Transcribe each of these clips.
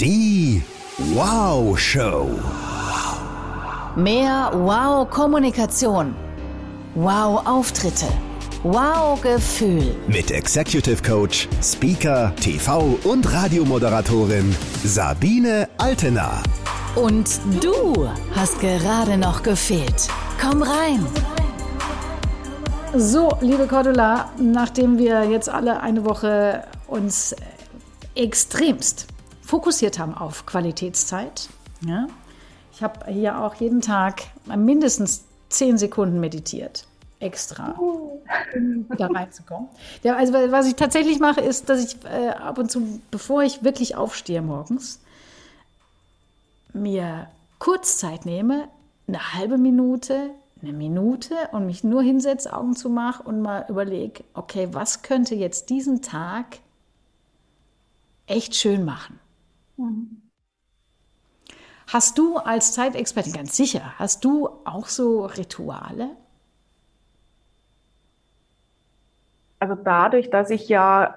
Die Wow Show. Mehr Wow-Kommunikation. Wow-Auftritte. Wow-Gefühl. Mit Executive Coach, Speaker, TV und Radiomoderatorin Sabine Altena. Und du hast gerade noch gefehlt. Komm rein. So, liebe Cordula, nachdem wir jetzt alle eine Woche uns extremst fokussiert haben auf Qualitätszeit, ja, ich habe hier auch jeden Tag mindestens zehn Sekunden meditiert. Extra, um da reinzukommen. Ja, also was ich tatsächlich mache, ist, dass ich äh, ab und zu, bevor ich wirklich aufstehe morgens, mir Kurzzeit nehme, eine halbe Minute, eine Minute und mich nur hinsetze, Augen zu machen und mal überlege, okay, was könnte jetzt diesen Tag echt schön machen? Mhm. Hast du als Zeitexpertin, ganz sicher, hast du auch so Rituale? Also dadurch, dass ich ja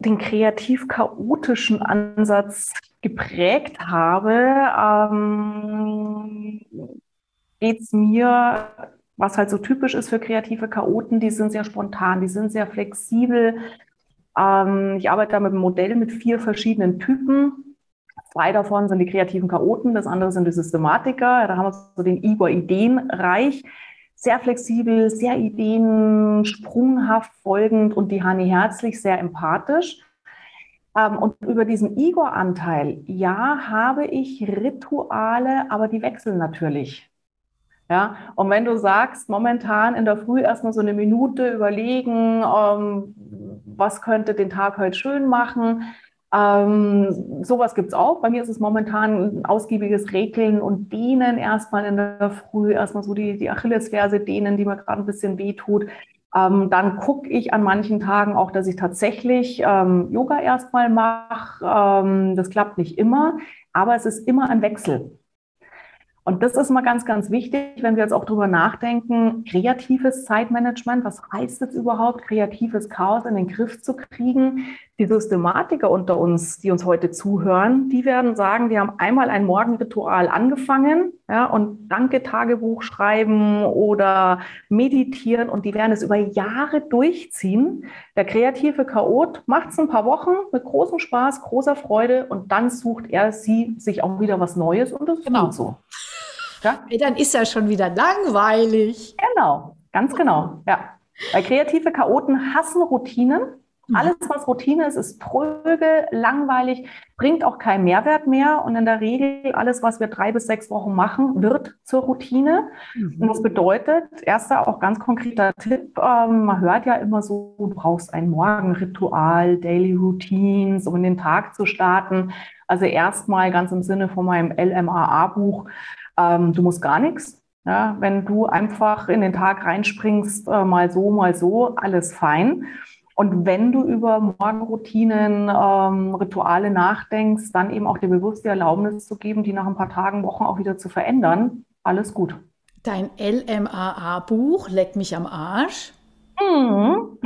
den kreativ-chaotischen Ansatz geprägt habe, ähm, geht es mir, was halt so typisch ist für kreative Chaoten, die sind sehr spontan, die sind sehr flexibel. Ähm, ich arbeite da mit einem Modell mit vier verschiedenen Typen. Zwei davon sind die kreativen Chaoten, das andere sind die Systematiker. Da haben wir so den Igor Ideenreich. Sehr flexibel, sehr ideensprunghaft folgend und die Hani Herzlich sehr empathisch. Ähm, und über diesen Igor-Anteil, ja, habe ich Rituale, aber die wechseln natürlich. Ja, und wenn du sagst, momentan in der Früh erstmal so eine Minute überlegen, ähm, was könnte den Tag heute schön machen, ähm, sowas gibt es auch. Bei mir ist es momentan ein ausgiebiges Regeln und Dehnen erstmal in der Früh, erstmal so die, die Achillesferse dehnen, die mir gerade ein bisschen wehtut. Ähm, dann gucke ich an manchen Tagen auch, dass ich tatsächlich ähm, Yoga erstmal mache. Ähm, das klappt nicht immer, aber es ist immer ein Wechsel. Und das ist mal ganz, ganz wichtig, wenn wir jetzt auch drüber nachdenken, kreatives Zeitmanagement, was heißt es überhaupt, kreatives Chaos in den Griff zu kriegen? Die Systematiker unter uns, die uns heute zuhören, die werden sagen, wir haben einmal ein Morgenritual angefangen ja, und danke Tagebuch schreiben oder meditieren und die werden es über Jahre durchziehen. Der kreative Chaot macht es ein paar Wochen mit großem Spaß, großer Freude und dann sucht er sie sich auch wieder was Neues und das ist genau. gut so. Ja? Dann ist er schon wieder langweilig. Genau, ganz genau. Ja. Weil kreative Chaoten hassen Routinen. Mhm. Alles, was Routine ist, ist tröge, langweilig, bringt auch keinen Mehrwert mehr. Und in der Regel, alles, was wir drei bis sechs Wochen machen, wird zur Routine. Mhm. Und das bedeutet, erster auch ganz konkreter Tipp, ähm, man hört ja immer so, du brauchst ein Morgenritual, Daily Routines, um in den Tag zu starten. Also erstmal ganz im Sinne von meinem LMAA-Buch, ähm, du musst gar nichts. Ja, wenn du einfach in den Tag reinspringst, äh, mal so, mal so, alles fein. Und wenn du über Morgenroutinen, ähm, Rituale nachdenkst, dann eben auch dir bewusst die Erlaubnis zu geben, die nach ein paar Tagen, Wochen auch wieder zu verändern. Alles gut. Dein LMAA-Buch, Leck mich am Arsch. Mhm.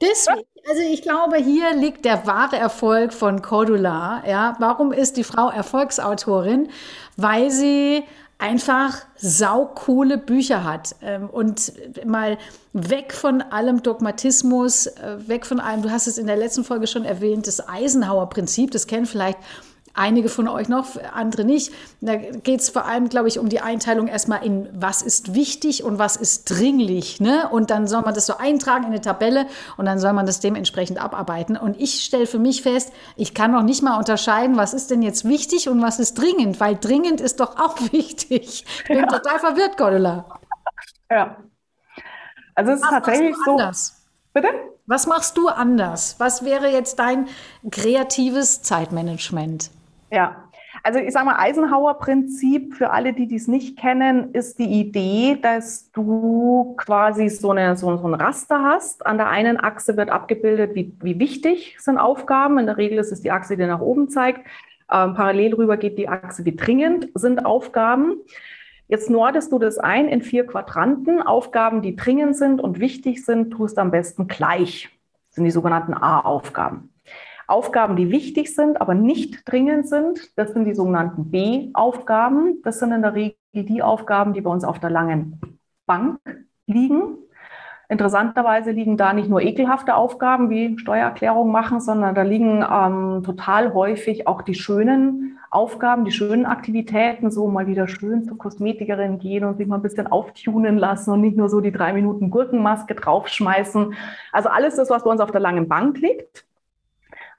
Deswegen, also ich glaube, hier liegt der wahre Erfolg von Cordula. Ja, warum ist die Frau Erfolgsautorin? Weil sie einfach saukoole Bücher hat ähm, und mal weg von allem Dogmatismus, äh, weg von allem, du hast es in der letzten Folge schon erwähnt, das Eisenhower-Prinzip, das kennen vielleicht einige von euch noch, andere nicht. Da geht es vor allem, glaube ich, um die Einteilung erstmal in, was ist wichtig und was ist dringlich. Ne? Und dann soll man das so eintragen in eine Tabelle und dann soll man das dementsprechend abarbeiten. Und ich stelle für mich fest, ich kann noch nicht mal unterscheiden, was ist denn jetzt wichtig und was ist dringend, weil dringend ist doch auch wichtig. Ich bin ja. total verwirrt, Gordula. Ja. Also es ist tatsächlich so. Anders? Bitte? Was machst du anders? Was wäre jetzt dein kreatives Zeitmanagement? Ja, also ich sage mal, Eisenhower-Prinzip, für alle, die dies nicht kennen, ist die Idee, dass du quasi so, eine, so, so ein Raster hast. An der einen Achse wird abgebildet, wie, wie wichtig sind Aufgaben. In der Regel ist es die Achse, die nach oben zeigt. Ähm, parallel rüber geht die Achse, wie dringend sind Aufgaben. Jetzt nordest du das ein in vier Quadranten. Aufgaben, die dringend sind und wichtig sind, tust am besten gleich. Das sind die sogenannten A-Aufgaben. Aufgaben, die wichtig sind, aber nicht dringend sind, das sind die sogenannten B-Aufgaben. Das sind in der Regel die Aufgaben, die bei uns auf der langen Bank liegen. Interessanterweise liegen da nicht nur ekelhafte Aufgaben wie Steuererklärung machen, sondern da liegen ähm, total häufig auch die schönen Aufgaben, die schönen Aktivitäten, so mal wieder schön zur Kosmetikerin gehen und sich mal ein bisschen auftunen lassen und nicht nur so die drei Minuten Gurkenmaske draufschmeißen. Also alles das, was bei uns auf der langen Bank liegt.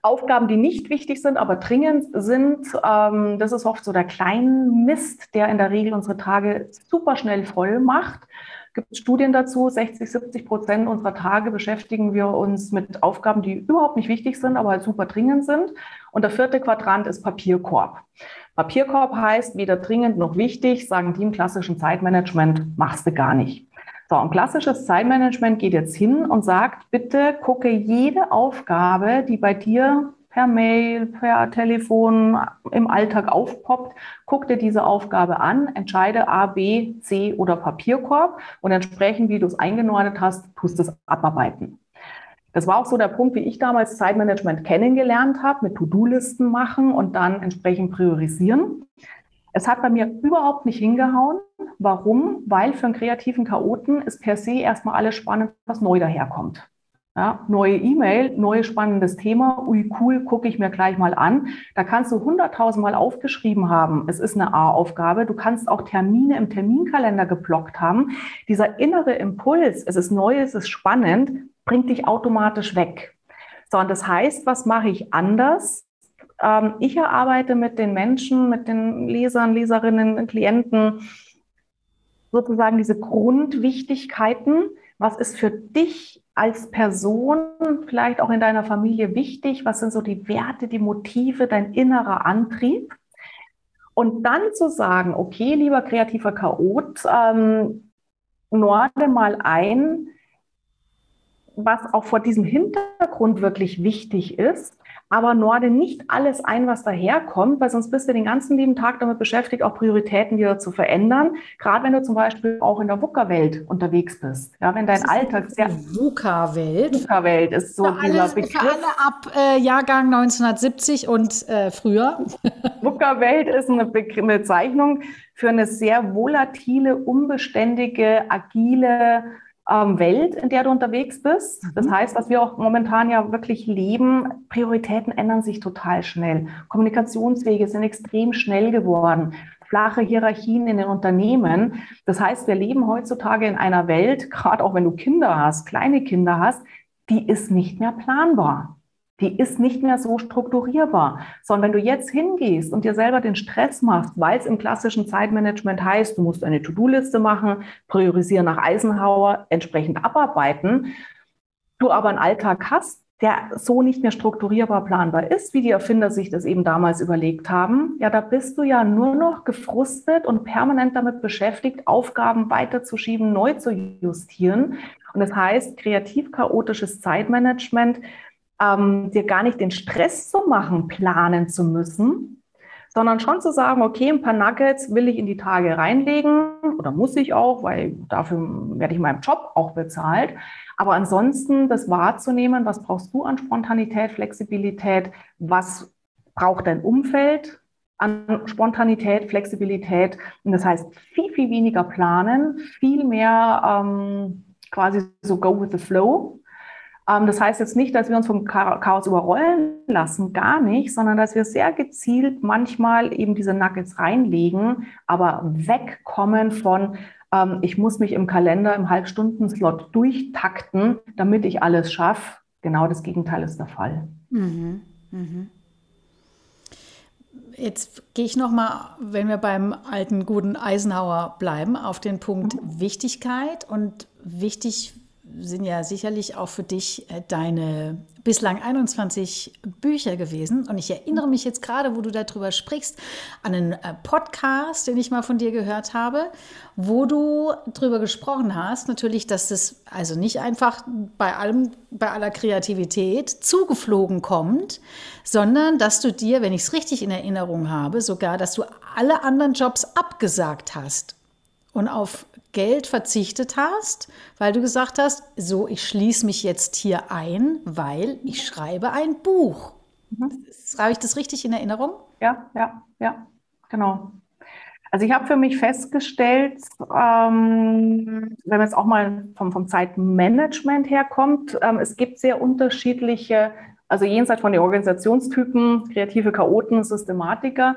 Aufgaben, die nicht wichtig sind, aber dringend sind, ähm, das ist oft so der Kleinmist, der in der Regel unsere Tage super schnell voll macht. Es gibt Studien dazu, 60, 70 Prozent unserer Tage beschäftigen wir uns mit Aufgaben, die überhaupt nicht wichtig sind, aber halt super dringend sind. Und der vierte Quadrant ist Papierkorb. Papierkorb heißt weder dringend noch wichtig, sagen die im klassischen Zeitmanagement, machst du gar nicht. So, und klassisches Zeitmanagement geht jetzt hin und sagt, bitte gucke jede Aufgabe, die bei dir per Mail, per Telefon im Alltag aufpoppt, guck dir diese Aufgabe an, entscheide A, B, C oder Papierkorb und entsprechend, wie du es eingenordet hast, tust es abarbeiten. Das war auch so der Punkt, wie ich damals Zeitmanagement kennengelernt habe, mit To-Do-Listen machen und dann entsprechend priorisieren. Es hat bei mir überhaupt nicht hingehauen. Warum? Weil für einen kreativen Chaoten ist per se erstmal alles spannend, was neu daherkommt. Ja, neue E-Mail, neues spannendes Thema, ui cool, gucke ich mir gleich mal an. Da kannst du hunderttausendmal aufgeschrieben haben, es ist eine A-Aufgabe. Du kannst auch Termine im Terminkalender geblockt haben. Dieser innere Impuls, es ist neu, es ist spannend, bringt dich automatisch weg. So, und das heißt, was mache ich anders? Ähm, ich erarbeite mit den Menschen, mit den Lesern, Leserinnen, Klienten sozusagen diese Grundwichtigkeiten. Was ist für dich als Person, vielleicht auch in deiner Familie wichtig? Was sind so die Werte, die Motive, dein innerer Antrieb? Und dann zu sagen, okay, lieber kreativer Chaot, ähm, norde mal ein, was auch vor diesem Hintergrund wirklich wichtig ist aber norde nicht alles ein, was daherkommt, weil sonst bist du den ganzen lieben Tag damit beschäftigt, auch Prioritäten wieder zu verändern. Gerade wenn du zum Beispiel auch in der VUCA-Welt unterwegs bist. Ja, wenn dein Alltag sehr. VUCA-Welt. VUCA-Welt ist so für dieser alles, Begriff. Für alle ab äh, Jahrgang 1970 und äh, früher. VUCA-Welt ist eine Be Bezeichnung für eine sehr volatile, unbeständige, agile, Welt, in der du unterwegs bist. Das mhm. heißt, was wir auch momentan ja wirklich leben, Prioritäten ändern sich total schnell. Kommunikationswege sind extrem schnell geworden. Flache Hierarchien in den Unternehmen. Das heißt, wir leben heutzutage in einer Welt, gerade auch wenn du Kinder hast, kleine Kinder hast, die ist nicht mehr planbar die ist nicht mehr so strukturierbar. Sondern wenn du jetzt hingehst und dir selber den Stress machst, weil es im klassischen Zeitmanagement heißt, du musst eine To-Do-Liste machen, priorisieren nach Eisenhower, entsprechend abarbeiten, du aber einen Alltag hast, der so nicht mehr strukturierbar planbar ist, wie die Erfinder sich das eben damals überlegt haben, ja, da bist du ja nur noch gefrustet und permanent damit beschäftigt, Aufgaben weiterzuschieben, neu zu justieren. Und das heißt, kreativ-chaotisches Zeitmanagement ähm, dir gar nicht den Stress zu machen, planen zu müssen, sondern schon zu sagen, okay, ein paar Nuggets will ich in die Tage reinlegen oder muss ich auch, weil dafür werde ich in meinem Job auch bezahlt. Aber ansonsten das wahrzunehmen, was brauchst du an Spontanität, Flexibilität, was braucht dein Umfeld an Spontanität, Flexibilität. Und das heißt, viel, viel weniger planen, viel mehr ähm, quasi so go with the flow das heißt jetzt nicht, dass wir uns vom Chaos überrollen lassen, gar nicht, sondern dass wir sehr gezielt manchmal eben diese Nuggets reinlegen, aber wegkommen von, ähm, ich muss mich im Kalender im Halbstunden-Slot durchtakten, damit ich alles schaffe. Genau das Gegenteil ist der Fall. Mhm. Mhm. Jetzt gehe ich noch mal, wenn wir beim alten guten Eisenhower bleiben, auf den Punkt mhm. Wichtigkeit und wichtig sind ja sicherlich auch für dich äh, deine bislang 21 Bücher gewesen. Und ich erinnere mich jetzt gerade, wo du darüber sprichst, an einen äh, Podcast, den ich mal von dir gehört habe, wo du darüber gesprochen hast, natürlich, dass das also nicht einfach bei allem, bei aller Kreativität zugeflogen kommt, sondern dass du dir, wenn ich es richtig in Erinnerung habe, sogar, dass du alle anderen Jobs abgesagt hast und auf Geld verzichtet hast, weil du gesagt hast, so, ich schließe mich jetzt hier ein, weil ich schreibe ein Buch. Mhm. Habe ich das richtig in Erinnerung? Ja, ja, ja, genau. Also ich habe für mich festgestellt, ähm, wenn man jetzt auch mal vom, vom Zeitmanagement herkommt, ähm, es gibt sehr unterschiedliche, also jenseits von den Organisationstypen, kreative Chaoten, Systematiker,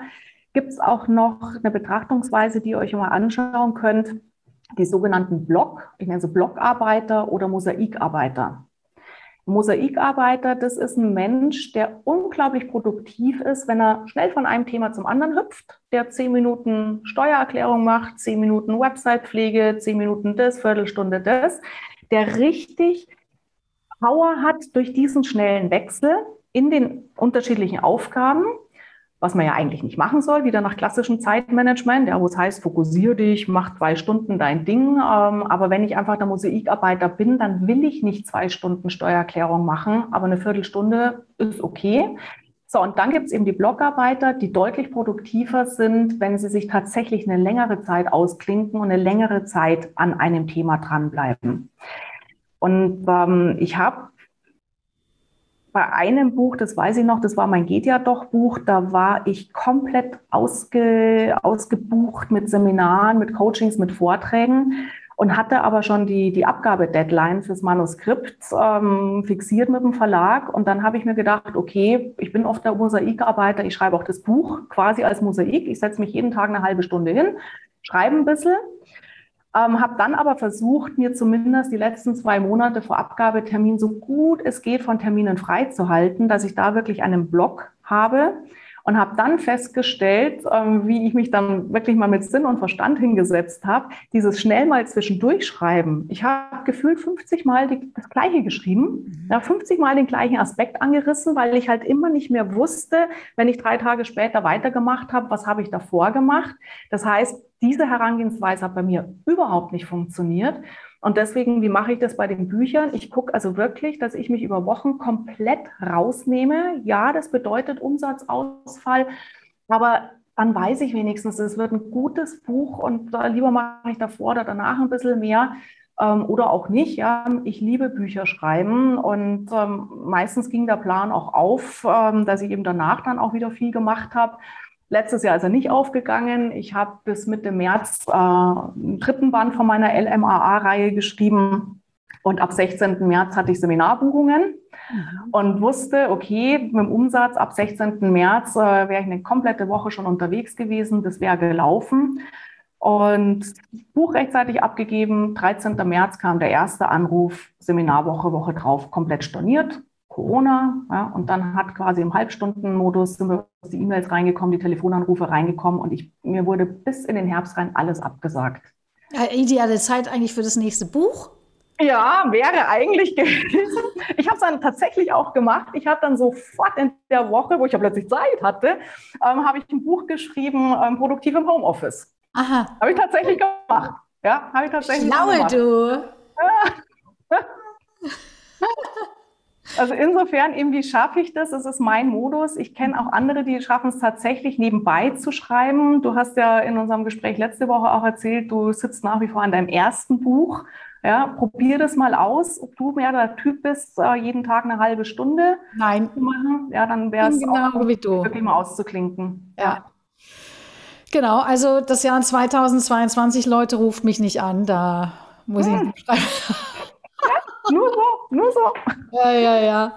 gibt es auch noch eine Betrachtungsweise, die ihr euch mal anschauen könnt, die sogenannten Block, ich nenne sie Blockarbeiter oder Mosaikarbeiter. Mosaikarbeiter, das ist ein Mensch, der unglaublich produktiv ist, wenn er schnell von einem Thema zum anderen hüpft, der zehn Minuten Steuererklärung macht, zehn Minuten Websitepflege, zehn Minuten das, Viertelstunde das, der richtig Power hat durch diesen schnellen Wechsel in den unterschiedlichen Aufgaben was man ja eigentlich nicht machen soll, wieder nach klassischem Zeitmanagement, ja, wo es heißt, fokussiere dich, mach zwei Stunden dein Ding. Ähm, aber wenn ich einfach der Mosaikarbeiter bin, dann will ich nicht zwei Stunden Steuererklärung machen, aber eine Viertelstunde ist okay. So, und dann gibt es eben die Blogarbeiter, die deutlich produktiver sind, wenn sie sich tatsächlich eine längere Zeit ausklinken und eine längere Zeit an einem Thema dranbleiben. Und ähm, ich habe bei einem Buch, das weiß ich noch, das war mein Geht ja doch Buch, da war ich komplett ausge, ausgebucht mit Seminaren, mit Coachings, mit Vorträgen und hatte aber schon die, die Abgabedeadline fürs Manuskript ähm, fixiert mit dem Verlag. Und dann habe ich mir gedacht, okay, ich bin oft der Mosaikarbeiter, ich schreibe auch das Buch quasi als Mosaik. Ich setze mich jeden Tag eine halbe Stunde hin, schreibe ein bisschen ähm, habe dann aber versucht, mir zumindest die letzten zwei Monate vor Abgabetermin so gut es geht von Terminen freizuhalten, dass ich da wirklich einen Block habe und habe dann festgestellt, ähm, wie ich mich dann wirklich mal mit Sinn und Verstand hingesetzt habe, dieses schnell mal zwischendurch schreiben. Ich habe gefühlt 50 Mal das Gleiche geschrieben, mhm. ja, 50 Mal den gleichen Aspekt angerissen, weil ich halt immer nicht mehr wusste, wenn ich drei Tage später weitergemacht habe, was habe ich davor gemacht. Das heißt, diese Herangehensweise hat bei mir überhaupt nicht funktioniert. Und deswegen, wie mache ich das bei den Büchern? Ich gucke also wirklich, dass ich mich über Wochen komplett rausnehme. Ja, das bedeutet Umsatzausfall, aber dann weiß ich wenigstens, es wird ein gutes Buch und lieber mache ich davor oder danach ein bisschen mehr ähm, oder auch nicht. Ja, ich liebe Bücher schreiben und ähm, meistens ging der Plan auch auf, ähm, dass ich eben danach dann auch wieder viel gemacht habe. Letztes Jahr ist er nicht aufgegangen. Ich habe bis Mitte März äh, einen dritten Band von meiner LMAA-Reihe geschrieben. Und ab 16. März hatte ich Seminarbuchungen mhm. und wusste, okay, mit dem Umsatz ab 16. März äh, wäre ich eine komplette Woche schon unterwegs gewesen. Das wäre gelaufen. Und Buch rechtzeitig abgegeben. 13. März kam der erste Anruf, Seminarwoche, Woche drauf, komplett storniert. Corona. Ja, und dann hat quasi im Halbstundenmodus sind wir die E-Mails reingekommen, die Telefonanrufe reingekommen und ich, mir wurde bis in den Herbst rein alles abgesagt. Ja, ideale Zeit eigentlich für das nächste Buch. Ja, wäre eigentlich gewesen. Ich habe es dann tatsächlich auch gemacht. Ich habe dann sofort in der Woche, wo ich ja plötzlich Zeit hatte, ähm, habe ich ein Buch geschrieben, ähm, Produktiv im Homeoffice. Aha. Habe ich tatsächlich gemacht. Ja, habe ich tatsächlich Schlaue gemacht. du. Also insofern, eben, wie schaffe ich das? Es ist mein Modus. Ich kenne auch andere, die schaffen es tatsächlich nebenbei zu schreiben. Du hast ja in unserem Gespräch letzte Woche auch erzählt, du sitzt nach wie vor an deinem ersten Buch. Ja, probier das mal aus, ob du mehr der Typ bist, äh, jeden Tag eine halbe Stunde Nein. zu machen. Ja, dann wäre es genau auch wie du. wirklich mal auszuklinken. Ja. ja. Genau, also das Jahr 2022, Leute, ruft mich nicht an, da muss hm. ich schreiben nur so, nur so. Ja, ja, ja.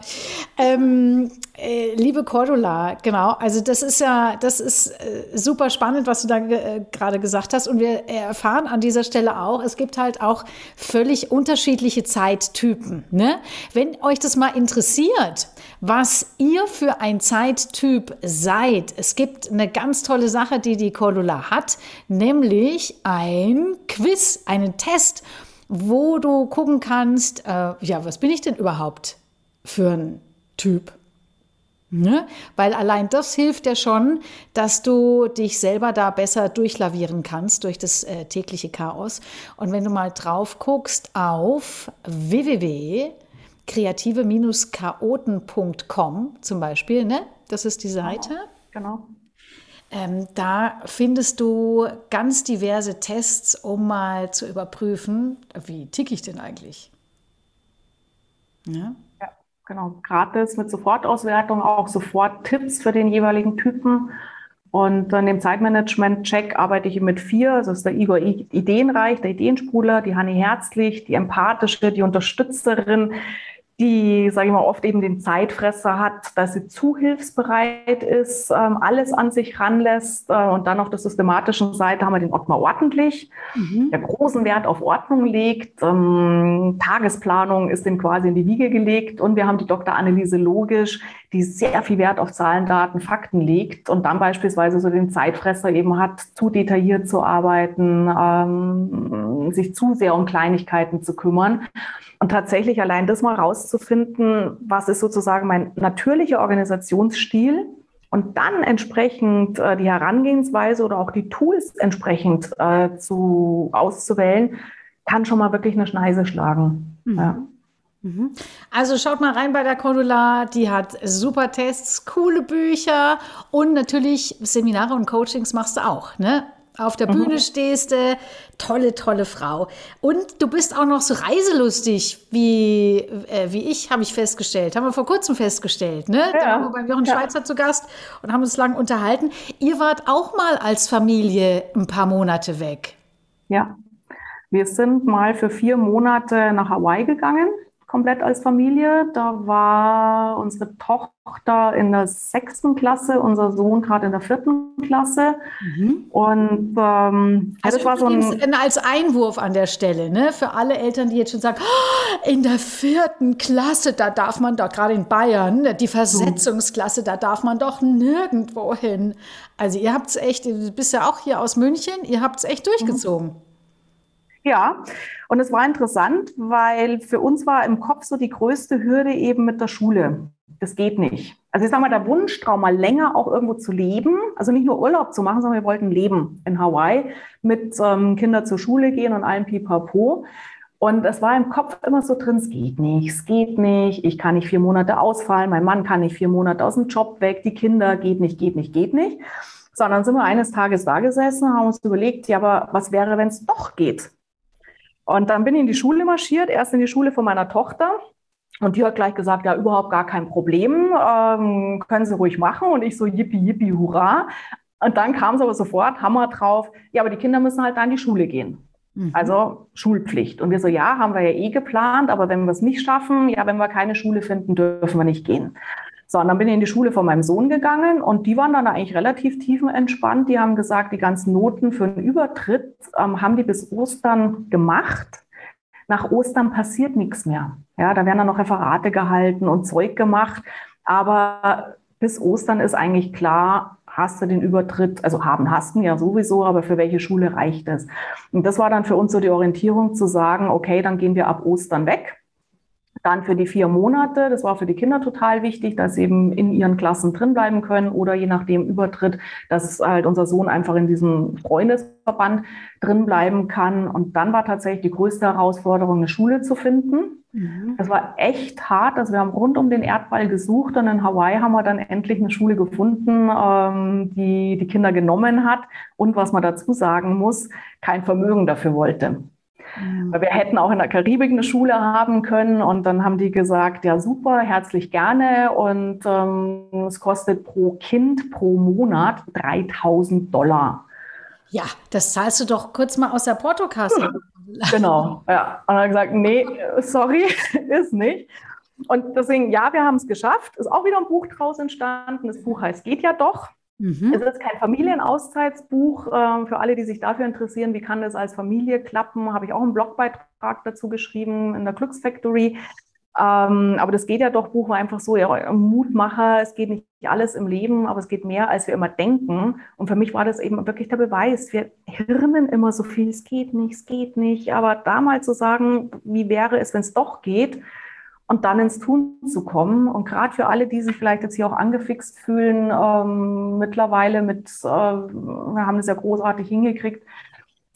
Ähm, äh, liebe Cordula, genau, also das ist ja, das ist äh, super spannend, was du da äh, gerade gesagt hast. Und wir erfahren an dieser Stelle auch, es gibt halt auch völlig unterschiedliche Zeittypen. Ne? Wenn euch das mal interessiert, was ihr für ein Zeittyp seid, es gibt eine ganz tolle Sache, die die Cordula hat, nämlich ein Quiz, einen Test wo du gucken kannst, äh, ja, was bin ich denn überhaupt für ein Typ? Ne? Weil allein das hilft ja schon, dass du dich selber da besser durchlavieren kannst durch das äh, tägliche Chaos. Und wenn du mal drauf guckst auf www.kreative-chaoten.com zum Beispiel, ne? das ist die Seite. Genau. genau. Ähm, da findest du ganz diverse Tests, um mal zu überprüfen, wie ticke ich denn eigentlich? Ja? ja. genau, gratis mit Sofortauswertung, auch sofort Tipps für den jeweiligen Typen. Und in dem Zeitmanagement-Check arbeite ich mit vier. Das ist der Igor Ideenreich, der Ideensprudler, die Hanni Herzlich, die Empathische, die Unterstützerin, die, sage ich mal, oft eben den Zeitfresser hat, dass sie zuhilfsbereit ist, ähm, alles an sich ranlässt. Äh, und dann auf der systematischen Seite haben wir den Ottmar Ordentlich, mhm. der großen Wert auf Ordnung legt. Ähm, Tagesplanung ist ihm quasi in die Wiege gelegt. Und wir haben die Dr. Anneliese Logisch, die sehr viel Wert auf Zahlen, Daten, Fakten legt und dann beispielsweise so den Zeitfresser eben hat, zu detailliert zu arbeiten, ähm, sich zu sehr um Kleinigkeiten zu kümmern. Und tatsächlich allein das mal rauszufinden, was ist sozusagen mein natürlicher Organisationsstil und dann entsprechend äh, die Herangehensweise oder auch die Tools entsprechend äh, zu, auszuwählen, kann schon mal wirklich eine Schneise schlagen. Mhm. Ja. Mhm. Also schaut mal rein bei der Cordula, die hat super Tests, coole Bücher und natürlich Seminare und Coachings machst du auch, ne? auf der Bühne mhm. stehst du. Tolle, tolle Frau. Und du bist auch noch so reiselustig wie, äh, wie ich, habe ich festgestellt. Haben wir vor kurzem festgestellt. Ne? Ja. Da waren wir beim Jochen ja. Schweizer zu Gast und haben uns lang unterhalten. Ihr wart auch mal als Familie ein paar Monate weg. Ja, wir sind mal für vier Monate nach Hawaii gegangen komplett als Familie. Da war unsere Tochter in der sechsten Klasse, unser Sohn gerade in der vierten Klasse. Mhm. Und ähm, also das war so ein als Einwurf an der Stelle, ne? Für alle Eltern, die jetzt schon sagen, oh, in der vierten Klasse, da darf man doch gerade in Bayern, die Versetzungsklasse, da darf man doch nirgendwo hin. Also ihr habt es echt, du bist ja auch hier aus München, ihr habt es echt durchgezogen. Mhm. Ja, und es war interessant, weil für uns war im Kopf so die größte Hürde eben mit der Schule. Das geht nicht. Also ich sage mal, der Wunschtraum, mal länger auch irgendwo zu leben, also nicht nur Urlaub zu machen, sondern wir wollten leben in Hawaii, mit ähm, Kindern zur Schule gehen und allem pipapo. Und es war im Kopf immer so drin, es geht nicht, es geht nicht, ich kann nicht vier Monate ausfallen, mein Mann kann nicht vier Monate aus dem Job weg, die Kinder geht nicht, geht nicht, geht nicht. Sondern sind wir eines Tages da gesessen, haben uns überlegt, ja, aber was wäre, wenn es doch geht? Und dann bin ich in die Schule marschiert, erst in die Schule von meiner Tochter. Und die hat gleich gesagt, ja, überhaupt gar kein Problem, ähm, können Sie ruhig machen. Und ich so, yippie, yippie, hurra. Und dann kam es aber sofort, Hammer drauf, ja, aber die Kinder müssen halt da in die Schule gehen. Mhm. Also Schulpflicht. Und wir so, ja, haben wir ja eh geplant, aber wenn wir es nicht schaffen, ja, wenn wir keine Schule finden, dürfen wir nicht gehen. So, und dann bin ich in die Schule von meinem Sohn gegangen und die waren dann eigentlich relativ tiefenentspannt. Die haben gesagt, die ganzen Noten für einen Übertritt ähm, haben die bis Ostern gemacht. Nach Ostern passiert nichts mehr. Ja, da werden dann noch Referate gehalten und Zeug gemacht. Aber bis Ostern ist eigentlich klar, hast du den Übertritt, also haben, hast du ja sowieso, aber für welche Schule reicht es? Und das war dann für uns so die Orientierung zu sagen, okay, dann gehen wir ab Ostern weg dann für die vier Monate, das war für die Kinder total wichtig, dass sie eben in ihren Klassen drin bleiben können oder je nachdem Übertritt, dass halt unser Sohn einfach in diesem Freundesverband drin bleiben kann. Und dann war tatsächlich die größte Herausforderung, eine Schule zu finden. Mhm. Das war echt hart. Also wir haben rund um den Erdball gesucht und in Hawaii haben wir dann endlich eine Schule gefunden, ähm, die die Kinder genommen hat und was man dazu sagen muss, kein Vermögen dafür wollte. Weil wir hätten auch in der Karibik eine Schule haben können und dann haben die gesagt, ja super, herzlich gerne und ähm, es kostet pro Kind pro Monat 3000 Dollar. Ja, das zahlst du doch kurz mal aus der Portokasse. Genau, ja. Und dann hat gesagt, nee, sorry, ist nicht. Und deswegen, ja, wir haben es geschafft. Ist auch wieder ein Buch draus entstanden. Das Buch heißt Geht ja doch. Mhm. Es ist kein Familienauszeitsbuch. Ähm, für alle, die sich dafür interessieren, wie kann das als Familie klappen, habe ich auch einen Blogbeitrag dazu geschrieben in der Glücksfactory. Ähm, aber das geht ja doch, Buch war einfach so, ja, Mutmacher, es geht nicht alles im Leben, aber es geht mehr, als wir immer denken. Und für mich war das eben wirklich der Beweis. Wir hirnen immer so viel, es geht nicht, es geht nicht. Aber da mal zu sagen, wie wäre es, wenn es doch geht, und dann ins Tun zu kommen. Und gerade für alle, die sich vielleicht jetzt hier auch angefixt fühlen, ähm, mittlerweile mit, äh, wir haben das ja großartig hingekriegt,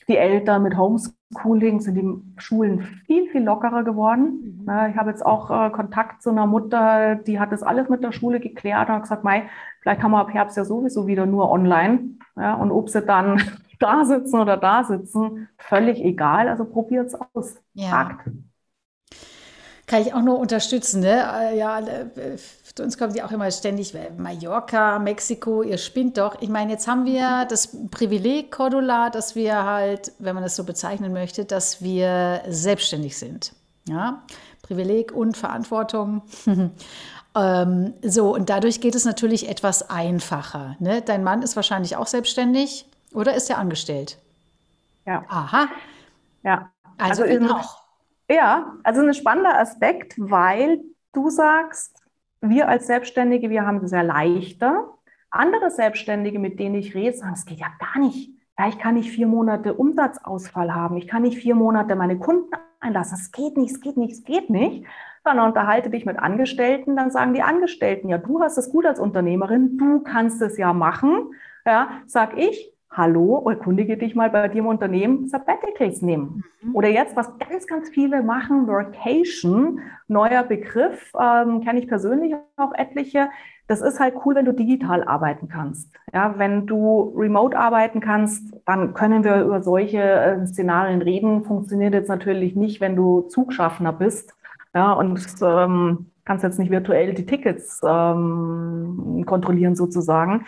die Eltern mit Homeschooling sind die Schulen viel, viel lockerer geworden. Mhm. Ich habe jetzt auch äh, Kontakt zu einer Mutter, die hat das alles mit der Schule geklärt und hat gesagt, Mai, vielleicht haben wir ab Herbst ja sowieso wieder nur online. Ja, und ob sie dann da sitzen oder da sitzen, völlig egal. Also probiert es aus. Ja. Fragt. Kann ich auch nur unterstützen. Ne? Äh, ja, äh, zu uns kommen die auch immer ständig, äh, Mallorca, Mexiko, ihr spinnt doch. Ich meine, jetzt haben wir das Privileg, Cordula, dass wir halt, wenn man das so bezeichnen möchte, dass wir selbstständig sind. Ja, Privileg und Verantwortung. ähm, so, und dadurch geht es natürlich etwas einfacher. Ne? Dein Mann ist wahrscheinlich auch selbstständig oder ist er angestellt? Ja. Aha. Ja. Also, also auch. Ja, also ein spannender Aspekt, weil du sagst, wir als Selbstständige, wir haben es ja leichter. Andere Selbstständige, mit denen ich rede, sagen, es geht ja gar nicht. Ja, ich kann nicht vier Monate Umsatzausfall haben. Ich kann nicht vier Monate meine Kunden einlassen. Es geht nicht, es geht nicht, es geht nicht. Sondern unterhalte dich mit Angestellten, dann sagen die Angestellten, ja, du hast es gut als Unternehmerin, du kannst es ja machen. Ja, sag ich, hallo, erkundige dich mal bei dir im Unternehmen, Sabbaticals nehmen. Mhm. Oder jetzt, was ganz, ganz viele machen, Workation, neuer Begriff, ähm, kenne ich persönlich auch etliche. Das ist halt cool, wenn du digital arbeiten kannst. Ja, wenn du remote arbeiten kannst, dann können wir über solche äh, Szenarien reden. Funktioniert jetzt natürlich nicht, wenn du Zugschaffner bist. Ja, und ähm, kannst jetzt nicht virtuell die Tickets ähm, kontrollieren sozusagen.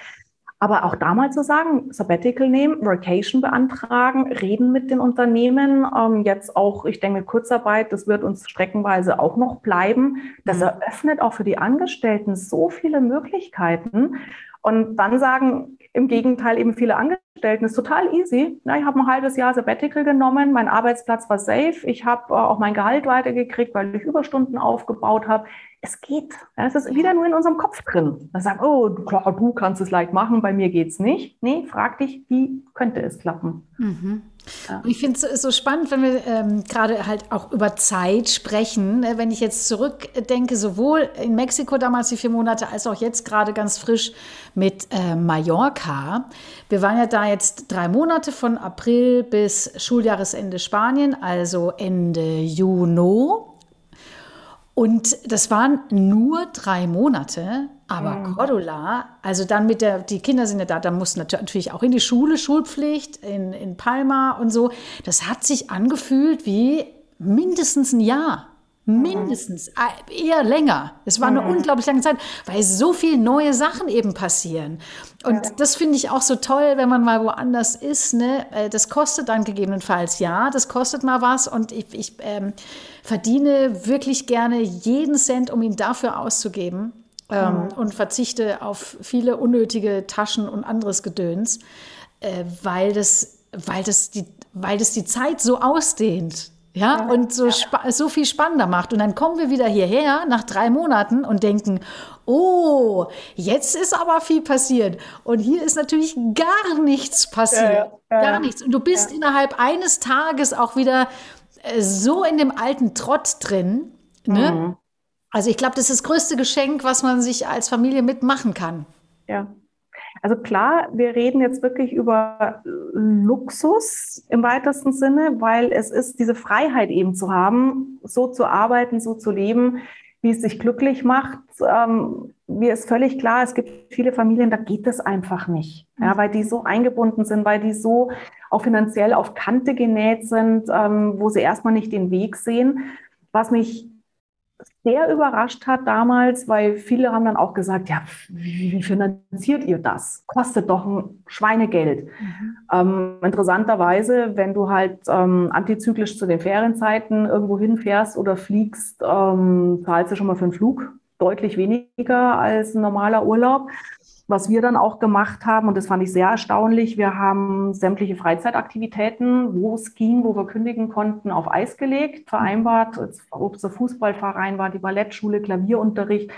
Aber auch damals zu sagen, Sabbatical nehmen, Vacation beantragen, reden mit den Unternehmen. Ähm, jetzt auch, ich denke, Kurzarbeit, das wird uns streckenweise auch noch bleiben. Das mhm. eröffnet auch für die Angestellten so viele Möglichkeiten. Und dann sagen im Gegenteil eben viele Angestellten, ist total easy. Ja, ich habe ein halbes Jahr Sabbatical genommen, mein Arbeitsplatz war safe, ich habe äh, auch mein Gehalt weitergekriegt, weil ich Überstunden aufgebaut habe es geht. Es ist wieder nur in unserem Kopf drin. Man sagt, oh, klar, du kannst es leicht machen, bei mir geht es nicht. Nee, frag dich, wie könnte es klappen? Mhm. Ja. Ich finde es so spannend, wenn wir ähm, gerade halt auch über Zeit sprechen. Äh, wenn ich jetzt zurückdenke, sowohl in Mexiko damals die vier Monate, als auch jetzt gerade ganz frisch mit äh, Mallorca. Wir waren ja da jetzt drei Monate von April bis Schuljahresende Spanien, also Ende Juni. Und das waren nur drei Monate, aber mhm. Cordula, also dann mit der, die Kinder sind ja da, da mussten natürlich auch in die Schule, Schulpflicht in, in Palma und so. Das hat sich angefühlt wie mindestens ein Jahr. Mindestens, äh, eher länger. Es war eine mhm. unglaublich lange Zeit, weil so viele neue Sachen eben passieren. Und ja. das finde ich auch so toll, wenn man mal woanders ist. Ne? Äh, das kostet dann gegebenenfalls, ja, das kostet mal was. Und ich, ich ähm, verdiene wirklich gerne jeden Cent, um ihn dafür auszugeben. Ähm, mhm. Und verzichte auf viele unnötige Taschen und anderes Gedöns, äh, weil, das, weil, das die, weil das die Zeit so ausdehnt. Ja, und so, ja. so viel spannender macht. Und dann kommen wir wieder hierher nach drei Monaten und denken, oh, jetzt ist aber viel passiert. Und hier ist natürlich gar nichts passiert. Ja, ja, gar nichts. Und du bist innerhalb eines Tages auch wieder äh, so in dem alten Trott drin. Ne? Mhm. Also ich glaube, das ist das größte Geschenk, was man sich als Familie mitmachen kann. Ja, also klar, wir reden jetzt wirklich über Luxus im weitesten Sinne, weil es ist diese Freiheit eben zu haben, so zu arbeiten, so zu leben, wie es sich glücklich macht. Ähm, mir ist völlig klar, es gibt viele Familien, da geht das einfach nicht, ja, mhm. weil die so eingebunden sind, weil die so auch finanziell auf Kante genäht sind, ähm, wo sie erstmal nicht den Weg sehen. Was mich sehr überrascht hat damals, weil viele haben dann auch gesagt, ja, wie, finanziert ihr das? Kostet doch ein Schweinegeld. Mhm. Ähm, interessanterweise, wenn du halt ähm, antizyklisch zu den Ferienzeiten irgendwo hinfährst oder fliegst, ähm, zahlst du schon mal für einen Flug deutlich weniger als ein normaler Urlaub. Was wir dann auch gemacht haben, und das fand ich sehr erstaunlich, wir haben sämtliche Freizeitaktivitäten, wo es ging, wo wir kündigen konnten, auf Eis gelegt, vereinbart, ob es der Fußballverein war, die Ballettschule, Klavierunterricht.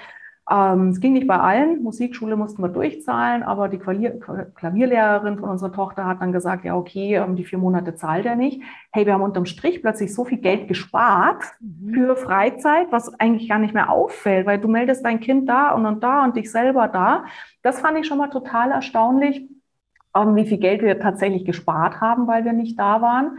Ähm, es ging nicht bei allen. Musikschule mussten wir durchzahlen, aber die Klavier Klavierlehrerin von unserer Tochter hat dann gesagt, ja, okay, ähm, die vier Monate zahlt er nicht. Hey, wir haben unterm Strich plötzlich so viel Geld gespart mhm. für Freizeit, was eigentlich gar nicht mehr auffällt, weil du meldest dein Kind da und, und da und dich selber da. Das fand ich schon mal total erstaunlich, ähm, wie viel Geld wir tatsächlich gespart haben, weil wir nicht da waren.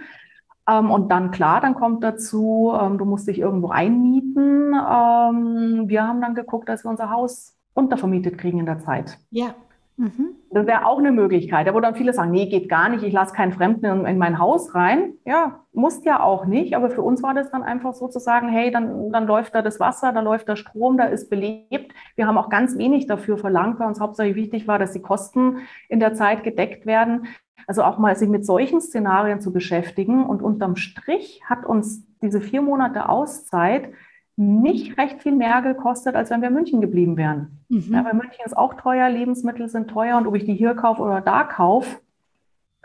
Ähm, und dann klar, dann kommt dazu, ähm, du musst dich irgendwo einmieten. wir haben dann geguckt, dass wir unser Haus untervermietet kriegen in der Zeit. Ja. Mhm. Das wäre auch eine Möglichkeit. Da wo dann viele sagen, nee, geht gar nicht, ich lasse keinen Fremden in, in, mein Haus rein. Ja, muss ja auch nicht. Aber für uns war das dann einfach sozusagen, hey, dann, dann läuft da das Wasser, da läuft der Strom, da ist belebt. Wir haben auch ganz wenig dafür verlangt, weil uns hauptsächlich wichtig war, dass die Kosten in der Zeit gedeckt werden. Also auch mal sich mit solchen Szenarien zu beschäftigen. Und unterm Strich hat uns diese vier Monate Auszeit nicht recht viel mehr gekostet, als wenn wir in München geblieben wären. Mhm. Ja, weil München ist auch teuer, Lebensmittel sind teuer und ob ich die hier kaufe oder da kaufe,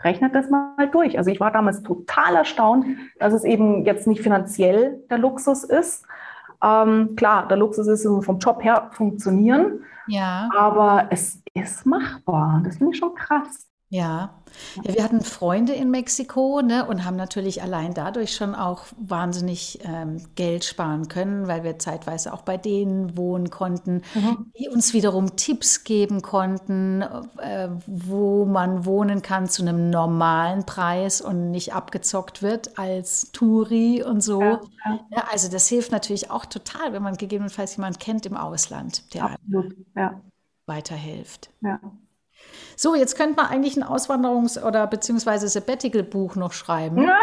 rechnet das mal durch. Also ich war damals total erstaunt, dass es eben jetzt nicht finanziell der Luxus ist. Ähm, klar, der Luxus ist vom Job her funktionieren, ja. aber es ist machbar. Das finde ich schon krass. Ja. ja, wir hatten Freunde in Mexiko ne, und haben natürlich allein dadurch schon auch wahnsinnig ähm, Geld sparen können, weil wir zeitweise auch bei denen wohnen konnten, mhm. die uns wiederum Tipps geben konnten, äh, wo man wohnen kann zu einem normalen Preis und nicht abgezockt wird als Touri und so. Ja, ja. also das hilft natürlich auch total, wenn man gegebenenfalls jemanden kennt im Ausland, der Absolut. weiterhilft. Ja. So, jetzt könnte man eigentlich ein Auswanderungs- oder beziehungsweise Sabbatical-Buch noch schreiben.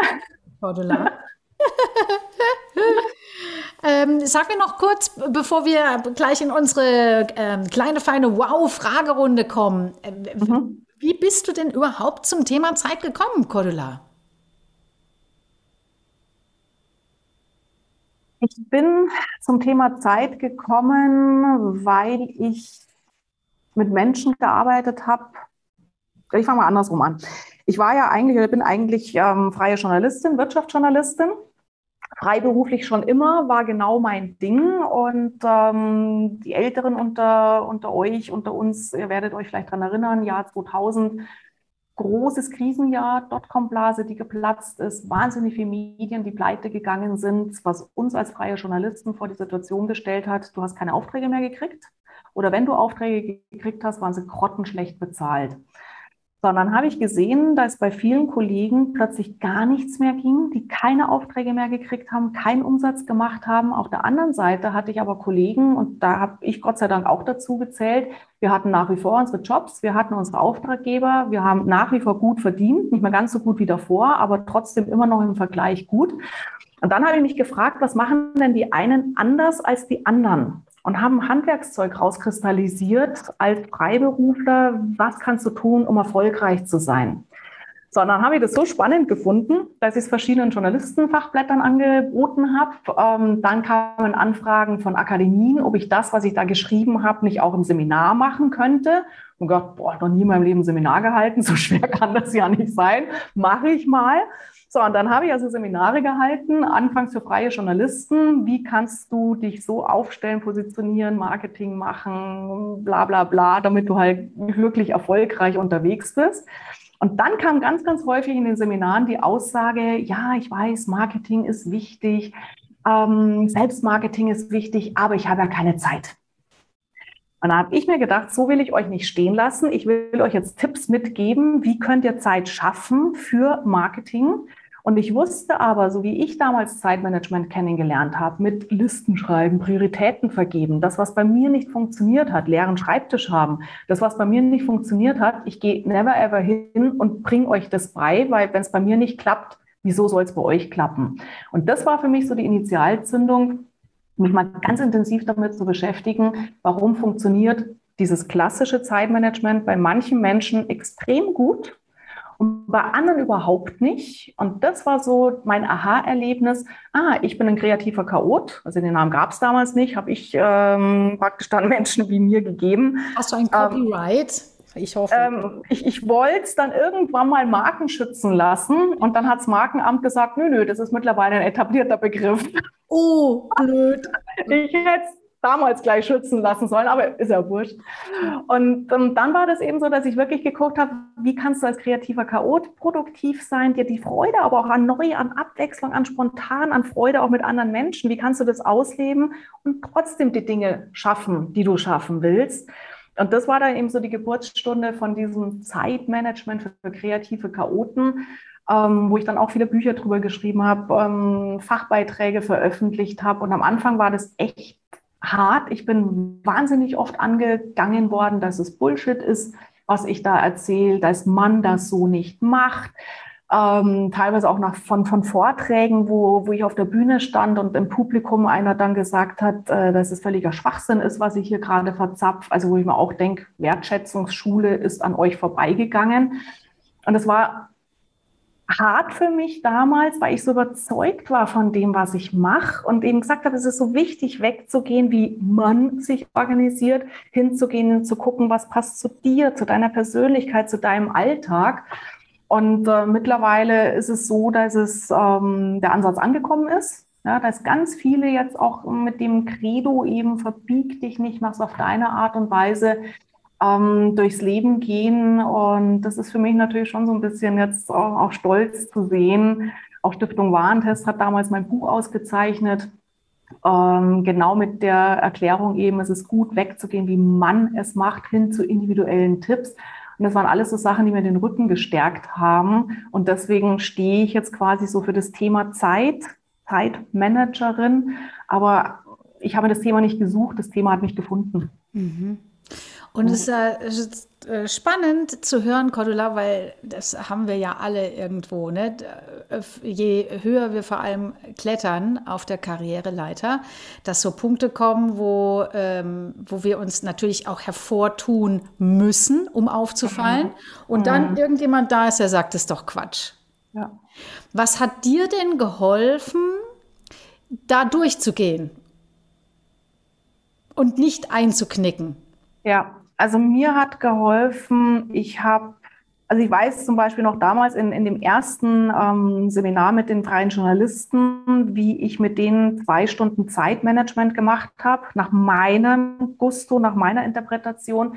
Ja. ähm, sag mir noch kurz, bevor wir gleich in unsere ähm, kleine, feine Wow-Fragerunde kommen. Äh, mhm. Wie bist du denn überhaupt zum Thema Zeit gekommen, Cordula? Ich bin zum Thema Zeit gekommen, weil ich mit Menschen gearbeitet habe. Ich fange mal andersrum an. Ich war ja eigentlich, bin eigentlich ähm, freie Journalistin, Wirtschaftsjournalistin. Freiberuflich schon immer, war genau mein Ding. Und ähm, die Älteren unter, unter euch, unter uns, ihr werdet euch vielleicht daran erinnern, Jahr 2000, großes Krisenjahr, Dotcom-Blase, die geplatzt ist, wahnsinnig viele Medien, die pleite gegangen sind, was uns als freie Journalisten vor die Situation gestellt hat, du hast keine Aufträge mehr gekriegt. Oder wenn du Aufträge gekriegt hast, waren sie grottenschlecht bezahlt. Sondern habe ich gesehen, dass bei vielen Kollegen plötzlich gar nichts mehr ging, die keine Aufträge mehr gekriegt haben, keinen Umsatz gemacht haben. Auf der anderen Seite hatte ich aber Kollegen, und da habe ich Gott sei Dank auch dazu gezählt, wir hatten nach wie vor unsere Jobs, wir hatten unsere Auftraggeber, wir haben nach wie vor gut verdient, nicht mehr ganz so gut wie davor, aber trotzdem immer noch im Vergleich gut. Und dann habe ich mich gefragt, was machen denn die einen anders als die anderen? Und haben Handwerkszeug rauskristallisiert als Freiberufler. Was kannst du tun, um erfolgreich zu sein? So, und dann habe ich das so spannend gefunden, dass ich es verschiedenen Journalistenfachblättern angeboten habe. Ähm, dann kamen Anfragen von Akademien, ob ich das, was ich da geschrieben habe, nicht auch im Seminar machen könnte. Und Gott, boah, noch nie in meinem Leben ein Seminar gehalten, so schwer kann das ja nicht sein. Mache ich mal. So, und dann habe ich also Seminare gehalten, anfangs für freie Journalisten. Wie kannst du dich so aufstellen, positionieren, Marketing machen, bla bla bla, damit du halt wirklich erfolgreich unterwegs bist. Und dann kam ganz, ganz häufig in den Seminaren die Aussage, ja, ich weiß, Marketing ist wichtig, ähm, Selbstmarketing ist wichtig, aber ich habe ja keine Zeit. Und da habe ich mir gedacht, so will ich euch nicht stehen lassen. Ich will euch jetzt Tipps mitgeben, wie könnt ihr Zeit schaffen für Marketing. Und ich wusste aber, so wie ich damals Zeitmanagement kennengelernt habe, mit Listen schreiben, Prioritäten vergeben, das, was bei mir nicht funktioniert hat, leeren Schreibtisch haben, das, was bei mir nicht funktioniert hat, ich gehe never ever hin und bringe euch das bei, weil wenn es bei mir nicht klappt, wieso soll es bei euch klappen? Und das war für mich so die Initialzündung, mich mal ganz intensiv damit zu beschäftigen, warum funktioniert dieses klassische Zeitmanagement bei manchen Menschen extrem gut bei anderen überhaupt nicht. Und das war so mein Aha-Erlebnis. Ah, ich bin ein kreativer Chaot. Also den Namen gab es damals nicht, habe ich ähm, praktisch dann Menschen wie mir gegeben. Hast du ein Copyright? Ähm, ich hoffe. Ähm, ich ich wollte es dann irgendwann mal Marken schützen lassen und dann hat das Markenamt gesagt, nö, nö, das ist mittlerweile ein etablierter Begriff. Oh, blöd. Ich hätte es damals gleich schützen lassen sollen, aber ist ja wurscht. Und ähm, dann war das eben so, dass ich wirklich geguckt habe, wie kannst du als kreativer Chaot produktiv sein, dir die Freude aber auch an neu, an Abwechslung, an spontan, an Freude auch mit anderen Menschen, wie kannst du das ausleben und trotzdem die Dinge schaffen, die du schaffen willst. Und das war dann eben so die Geburtsstunde von diesem Zeitmanagement für kreative Chaoten, ähm, wo ich dann auch viele Bücher drüber geschrieben habe, ähm, Fachbeiträge veröffentlicht habe. Und am Anfang war das echt hart. Ich bin wahnsinnig oft angegangen worden, dass es Bullshit ist, was ich da erzähle, dass man das so nicht macht. Ähm, teilweise auch nach, von, von Vorträgen, wo, wo ich auf der Bühne stand und im Publikum einer dann gesagt hat, äh, dass es völliger Schwachsinn ist, was ich hier gerade verzapf. Also wo ich mir auch denke, Wertschätzungsschule ist an euch vorbeigegangen. Und es war hart für mich damals, weil ich so überzeugt war von dem, was ich mache und eben gesagt habe, es ist so wichtig, wegzugehen, wie man sich organisiert, hinzugehen und zu gucken, was passt zu dir, zu deiner Persönlichkeit, zu deinem Alltag. Und äh, mittlerweile ist es so, dass es ähm, der Ansatz angekommen ist. Ja, dass ganz viele jetzt auch mit dem Credo eben verbieg dich nicht, mach's auf deine Art und Weise ähm, durchs Leben gehen. Und das ist für mich natürlich schon so ein bisschen jetzt auch, stolz zu sehen. Auch Stiftung Warentest hat damals mein Buch ausgezeichnet. Ähm, genau mit der Erklärung eben, es ist gut wegzugehen, wie man es macht, hin zu individuellen Tipps. Und das waren alles so Sachen, die mir den Rücken gestärkt haben. Und deswegen stehe ich jetzt quasi so für das Thema Zeit, Zeitmanagerin. Aber ich habe das Thema nicht gesucht, das Thema hat mich gefunden. Mhm. Und es ist äh, spannend zu hören, Cordula, weil das haben wir ja alle irgendwo. Ne? Äh, je höher wir vor allem klettern auf der Karriereleiter, dass so Punkte kommen, wo, ähm, wo wir uns natürlich auch hervortun müssen, um aufzufallen. Mhm. Und dann mhm. irgendjemand da ist, der sagt, das ist doch Quatsch. Ja. Was hat dir denn geholfen, da durchzugehen und nicht einzuknicken? Ja, also mir hat geholfen, ich habe, also ich weiß zum Beispiel noch damals in, in dem ersten ähm, Seminar mit den freien Journalisten, wie ich mit denen zwei Stunden Zeitmanagement gemacht habe, nach meinem Gusto, nach meiner Interpretation.